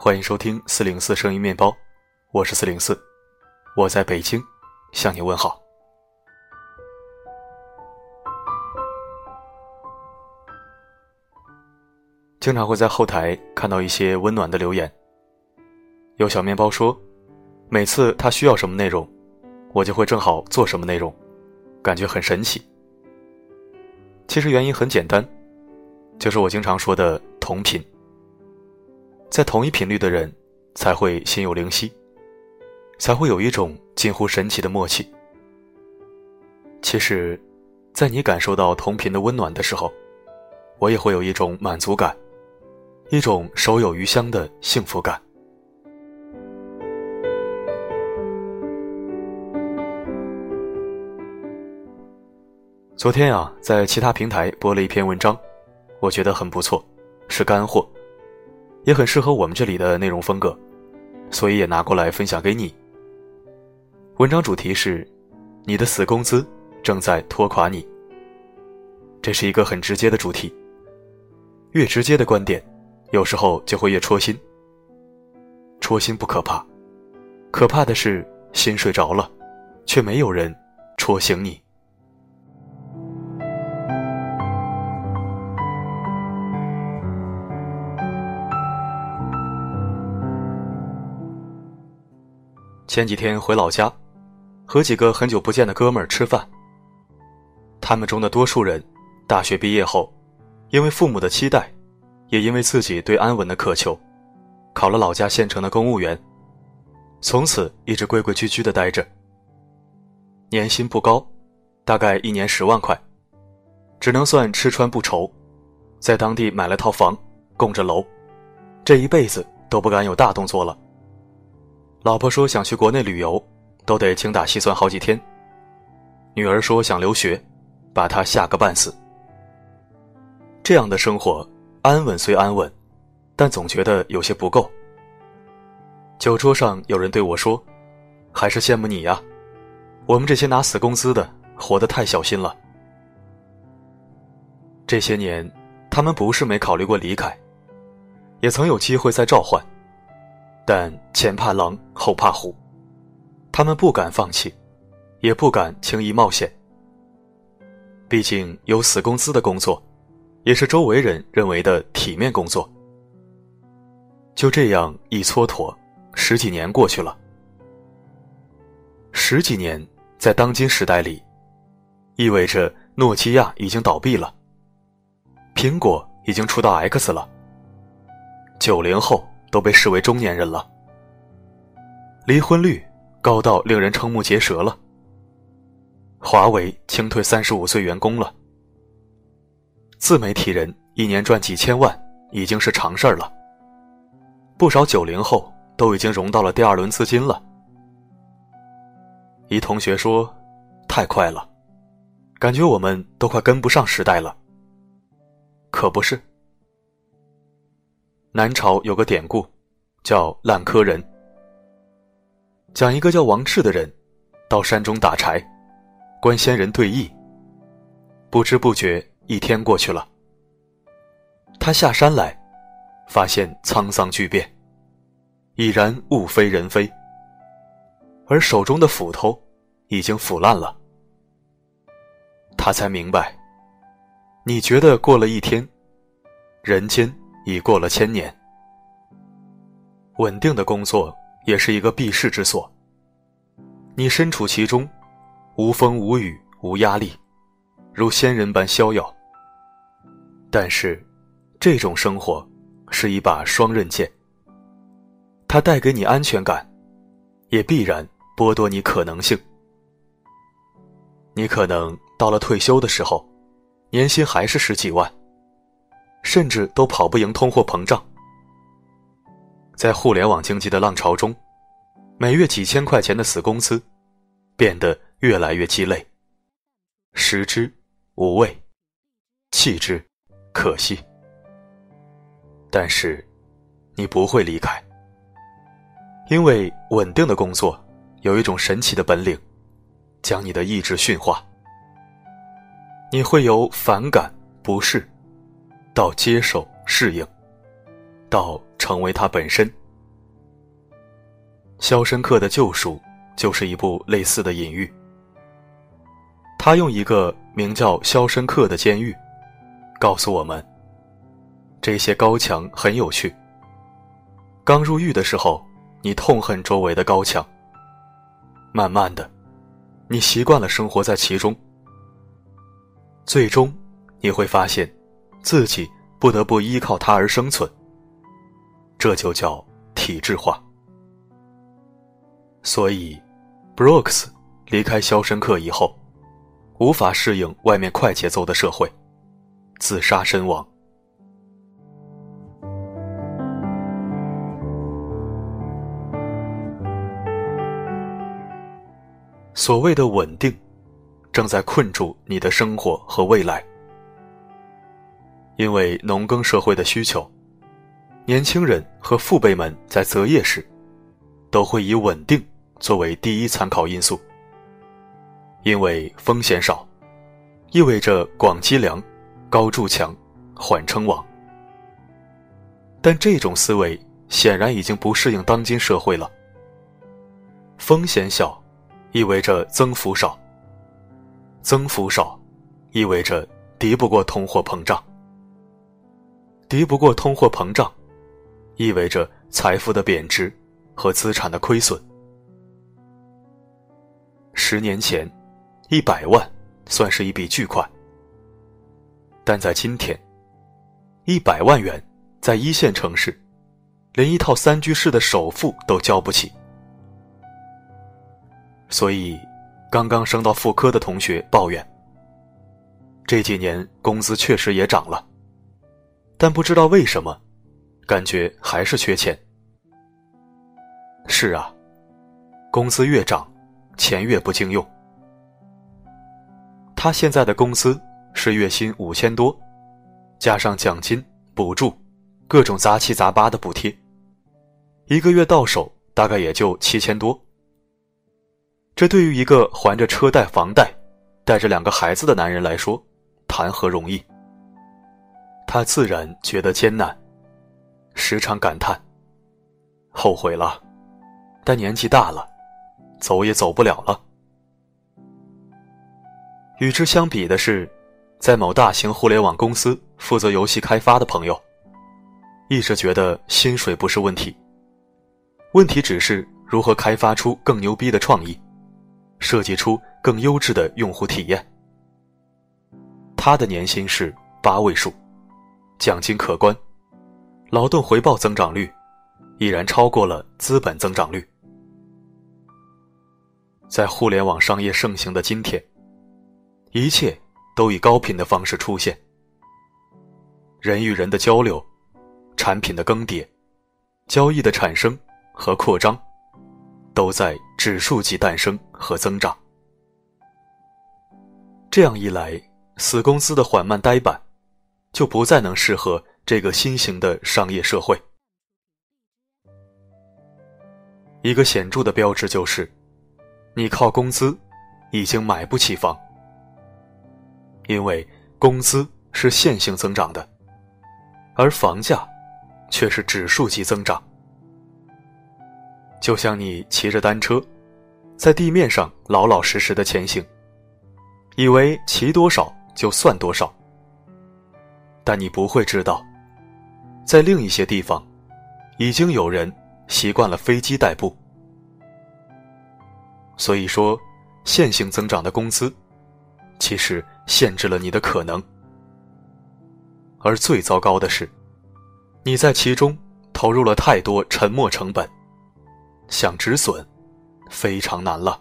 欢迎收听四零四声音面包，我是四零四，我在北京向你问好。经常会在后台看到一些温暖的留言。有小面包说，每次他需要什么内容，我就会正好做什么内容，感觉很神奇。其实原因很简单，就是我经常说的同频。在同一频率的人，才会心有灵犀，才会有一种近乎神奇的默契。其实，在你感受到同频的温暖的时候，我也会有一种满足感，一种手有余香的幸福感。昨天啊，在其他平台播了一篇文章，我觉得很不错，是干货。也很适合我们这里的内容风格，所以也拿过来分享给你。文章主题是：你的死工资正在拖垮你。这是一个很直接的主题，越直接的观点，有时候就会越戳心。戳心不可怕，可怕的是心睡着了，却没有人戳醒你。前几天回老家，和几个很久不见的哥们儿吃饭。他们中的多数人，大学毕业后，因为父母的期待，也因为自己对安稳的渴求，考了老家县城的公务员，从此一直规规矩矩的待着。年薪不高，大概一年十万块，只能算吃穿不愁，在当地买了套房，供着楼，这一辈子都不敢有大动作了。老婆说想去国内旅游，都得精打细算好几天。女儿说想留学，把她吓个半死。这样的生活安稳虽安稳，但总觉得有些不够。酒桌上有人对我说：“还是羡慕你呀，我们这些拿死工资的活得太小心了。”这些年，他们不是没考虑过离开，也曾有机会再召唤。但前怕狼后怕虎，他们不敢放弃，也不敢轻易冒险。毕竟有死工资的工作，也是周围人认为的体面工作。就这样一蹉跎，十几年过去了。十几年在当今时代里，意味着诺基亚已经倒闭了，苹果已经出到 X 了，九零后。都被视为中年人了，离婚率高到令人瞠目结舌了。华为清退三十五岁员工了，自媒体人一年赚几千万已经是常事儿了。不少九零后都已经融到了第二轮资金了。一同学说：“太快了，感觉我们都快跟不上时代了。”可不是。南朝有个典故，叫烂柯人。讲一个叫王赤的人，到山中打柴，观仙人对弈。不知不觉一天过去了。他下山来，发现沧桑巨变，已然物非人非，而手中的斧头已经腐烂了。他才明白，你觉得过了一天，人间。已过了千年，稳定的工作也是一个避世之所。你身处其中，无风无雨无压力，如仙人般逍遥。但是，这种生活是一把双刃剑。它带给你安全感，也必然剥夺你可能性。你可能到了退休的时候，年薪还是十几万。甚至都跑不赢通货膨胀。在互联网经济的浪潮中，每月几千块钱的死工资，变得越来越鸡肋，食之无味，弃之可惜。但是，你不会离开，因为稳定的工作有一种神奇的本领，将你的意志驯化。你会有反感、不适。到接受、适应，到成为它本身，肖申克的救赎》就是一部类似的隐喻。他用一个名叫肖申克的监狱，告诉我们：这些高墙很有趣。刚入狱的时候，你痛恨周围的高墙。慢慢的，你习惯了生活在其中。最终，你会发现，自己不得不依靠它而生存。这就叫体制化。所以，Brooks 离开肖申克以后。无法适应外面快节奏的社会，自杀身亡。所谓的稳定，正在困住你的生活和未来。因为农耕社会的需求，年轻人和父辈们在择业时，都会以稳定作为第一参考因素。因为风险少，意味着广积粮、高筑墙、缓称王。但这种思维显然已经不适应当今社会了。风险小，意味着增幅少；增幅少，意味着敌不过通货膨胀；敌不过通货膨胀，意味着财富的贬值和资产的亏损。十年前。一百万算是一笔巨款，但在今天，一百万元在一线城市，连一套三居室的首付都交不起。所以，刚刚升到副科的同学抱怨：这几年工资确实也涨了，但不知道为什么，感觉还是缺钱。是啊，工资越涨，钱越不经用。他现在的工资是月薪五千多，加上奖金、补助，各种杂七杂八的补贴，一个月到手大概也就七千多。这对于一个还着车贷、房贷、带着两个孩子的男人来说，谈何容易？他自然觉得艰难，时常感叹：后悔了，但年纪大了，走也走不了了。与之相比的是，在某大型互联网公司负责游戏开发的朋友，一直觉得薪水不是问题，问题只是如何开发出更牛逼的创意，设计出更优质的用户体验。他的年薪是八位数，奖金可观，劳动回报增长率已然超过了资本增长率。在互联网商业盛行的今天。一切都以高频的方式出现，人与人的交流、产品的更迭、交易的产生和扩张，都在指数级诞生和增长。这样一来，死公司的缓慢呆板，就不再能适合这个新型的商业社会。一个显著的标志就是，你靠工资已经买不起房。因为工资是线性增长的，而房价却是指数级增长。就像你骑着单车，在地面上老老实实的前行，以为骑多少就算多少，但你不会知道，在另一些地方，已经有人习惯了飞机代步。所以说，线性增长的工资。其实限制了你的可能，而最糟糕的是，你在其中投入了太多沉没成本，想止损，非常难了。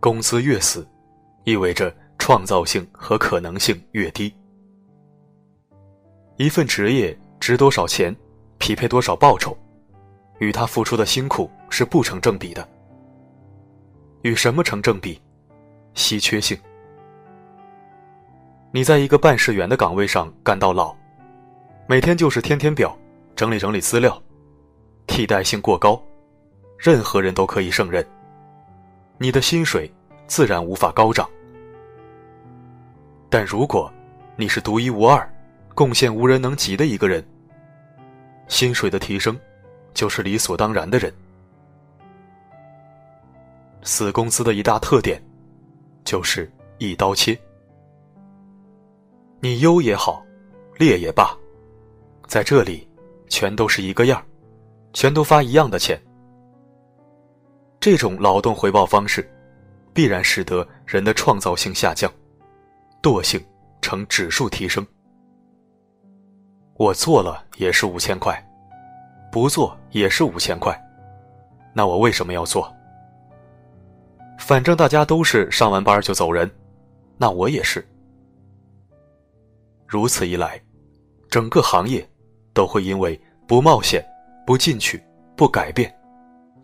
工资越死，意味着创造性和可能性越低。一份职业值多少钱，匹配多少报酬。与他付出的辛苦是不成正比的。与什么成正比？稀缺性。你在一个办事员的岗位上干到老，每天就是填填表、整理整理资料，替代性过高，任何人都可以胜任，你的薪水自然无法高涨。但如果你是独一无二、贡献无人能及的一个人，薪水的提升就是理所当然的人。死工资的一大特点就是一刀切，你优也好，劣也罢，在这里全都是一个样全都发一样的钱。这种劳动回报方式，必然使得人的创造性下降，惰性呈指数提升。我做了也是五千块，不做也是五千块，那我为什么要做？反正大家都是上完班就走人，那我也是。如此一来，整个行业都会因为不冒险、不进取、不改变，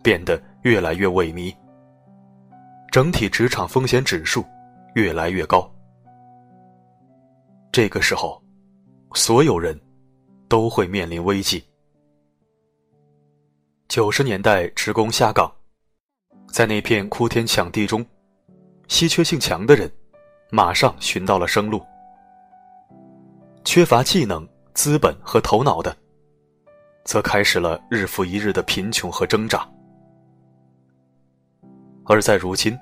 变得。越来越萎靡，整体职场风险指数越来越高。这个时候，所有人都会面临危机。九十年代职工下岗，在那片哭天抢地中，稀缺性强的人马上寻到了生路；缺乏技能、资本和头脑的，则开始了日复一日的贫穷和挣扎。而在如今，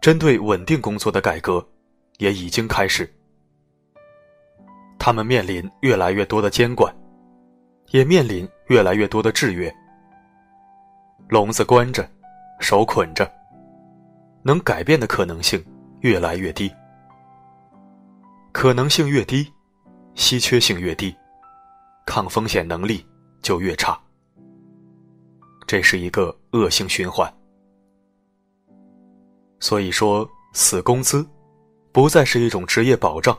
针对稳定工作的改革也已经开始。他们面临越来越多的监管，也面临越来越多的制约。笼子关着，手捆着，能改变的可能性越来越低。可能性越低，稀缺性越低，抗风险能力就越差。这是一个恶性循环。所以说，死工资不再是一种职业保障，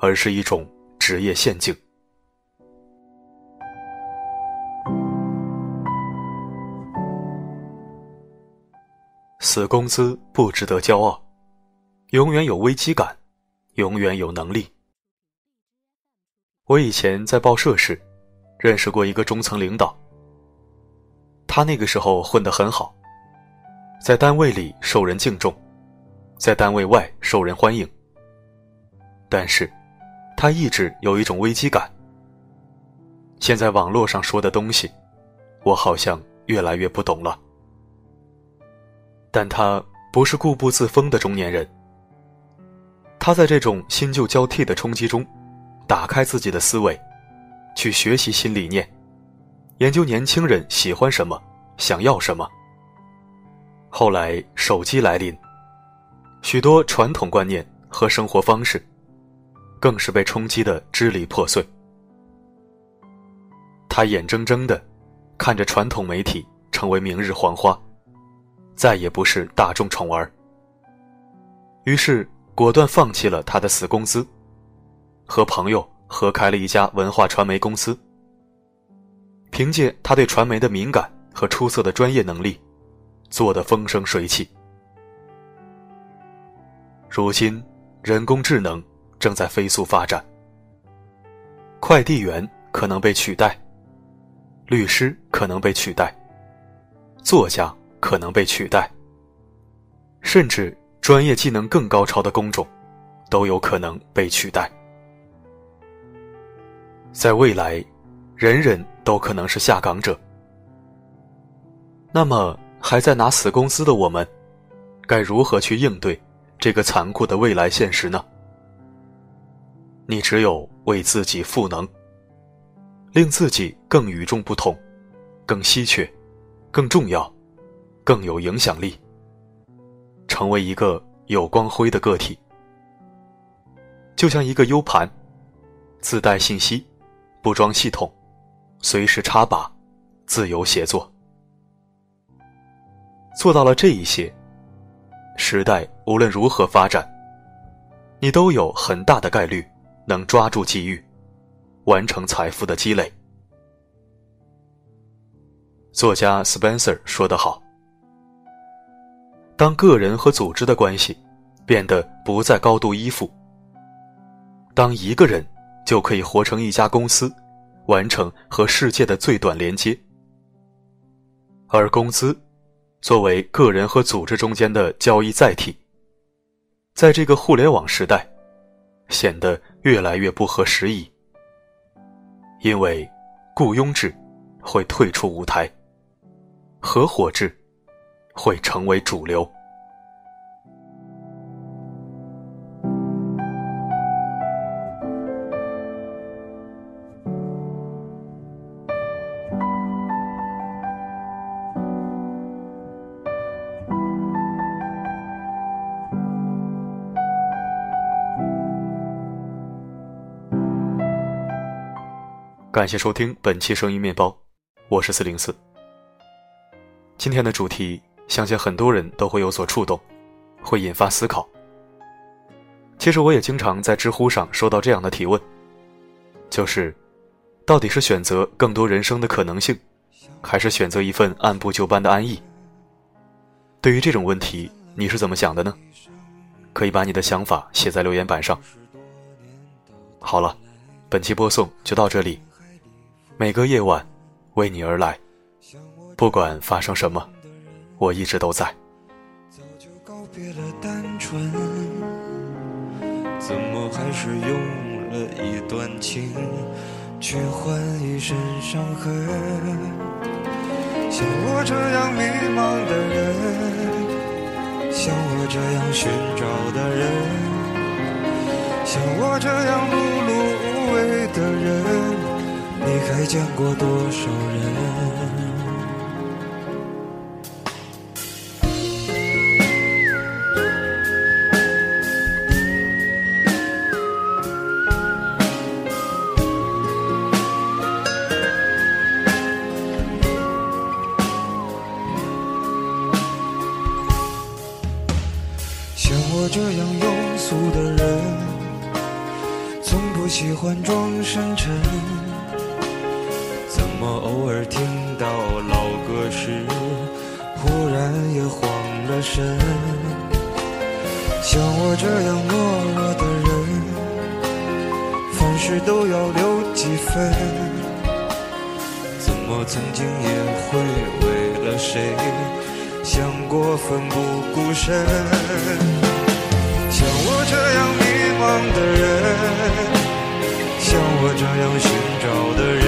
而是一种职业陷阱。死工资不值得骄傲，永远有危机感，永远有能力。我以前在报社时，认识过一个中层领导，他那个时候混得很好。在单位里受人敬重，在单位外受人欢迎。但是，他一直有一种危机感。现在网络上说的东西，我好像越来越不懂了。但他不是固步自封的中年人。他在这种新旧交替的冲击中，打开自己的思维，去学习新理念，研究年轻人喜欢什么，想要什么。后来手机来临，许多传统观念和生活方式，更是被冲击的支离破碎。他眼睁睁的看着传统媒体成为明日黄花，再也不是大众宠儿。于是果断放弃了他的死公司，和朋友合开了一家文化传媒公司。凭借他对传媒的敏感和出色的专业能力。做得风生水起。如今，人工智能正在飞速发展，快递员可能被取代，律师可能被取代，作家可能被取代，甚至专业技能更高超的工种，都有可能被取代。在未来，人人都可能是下岗者。那么？还在拿死工资的我们，该如何去应对这个残酷的未来现实呢？你只有为自己赋能，令自己更与众不同，更稀缺，更重要，更有影响力，成为一个有光辉的个体。就像一个 U 盘，自带信息，不装系统，随时插拔，自由写作。做到了这一些，时代无论如何发展，你都有很大的概率能抓住机遇，完成财富的积累。作家 Spencer 说得好：“当个人和组织的关系变得不再高度依附，当一个人就可以活成一家公司，完成和世界的最短连接，而工资。”作为个人和组织中间的交易载体，在这个互联网时代，显得越来越不合时宜。因为雇佣制会退出舞台，合伙制会成为主流。感谢收听本期声音面包，我是四零四。今天的主题，相信很多人都会有所触动，会引发思考。其实我也经常在知乎上收到这样的提问，就是，到底是选择更多人生的可能性，还是选择一份按部就班的安逸？对于这种问题，你是怎么想的呢？可以把你的想法写在留言板上。好了，本期播送就到这里。每个夜晚，为你而来。不管发生什么，我一直都在。早就告别了单纯，怎么还是用了一段情，去换一身伤痕？像我这样迷茫的人，像我这样寻找的人，像我这样碌碌无为的人。你还见过多少人？像我这样庸俗的人，从不喜欢装深沉。几分。怎么曾经也会为了谁想过奋不顾身？像我这样迷茫的人，像我这样寻找的人。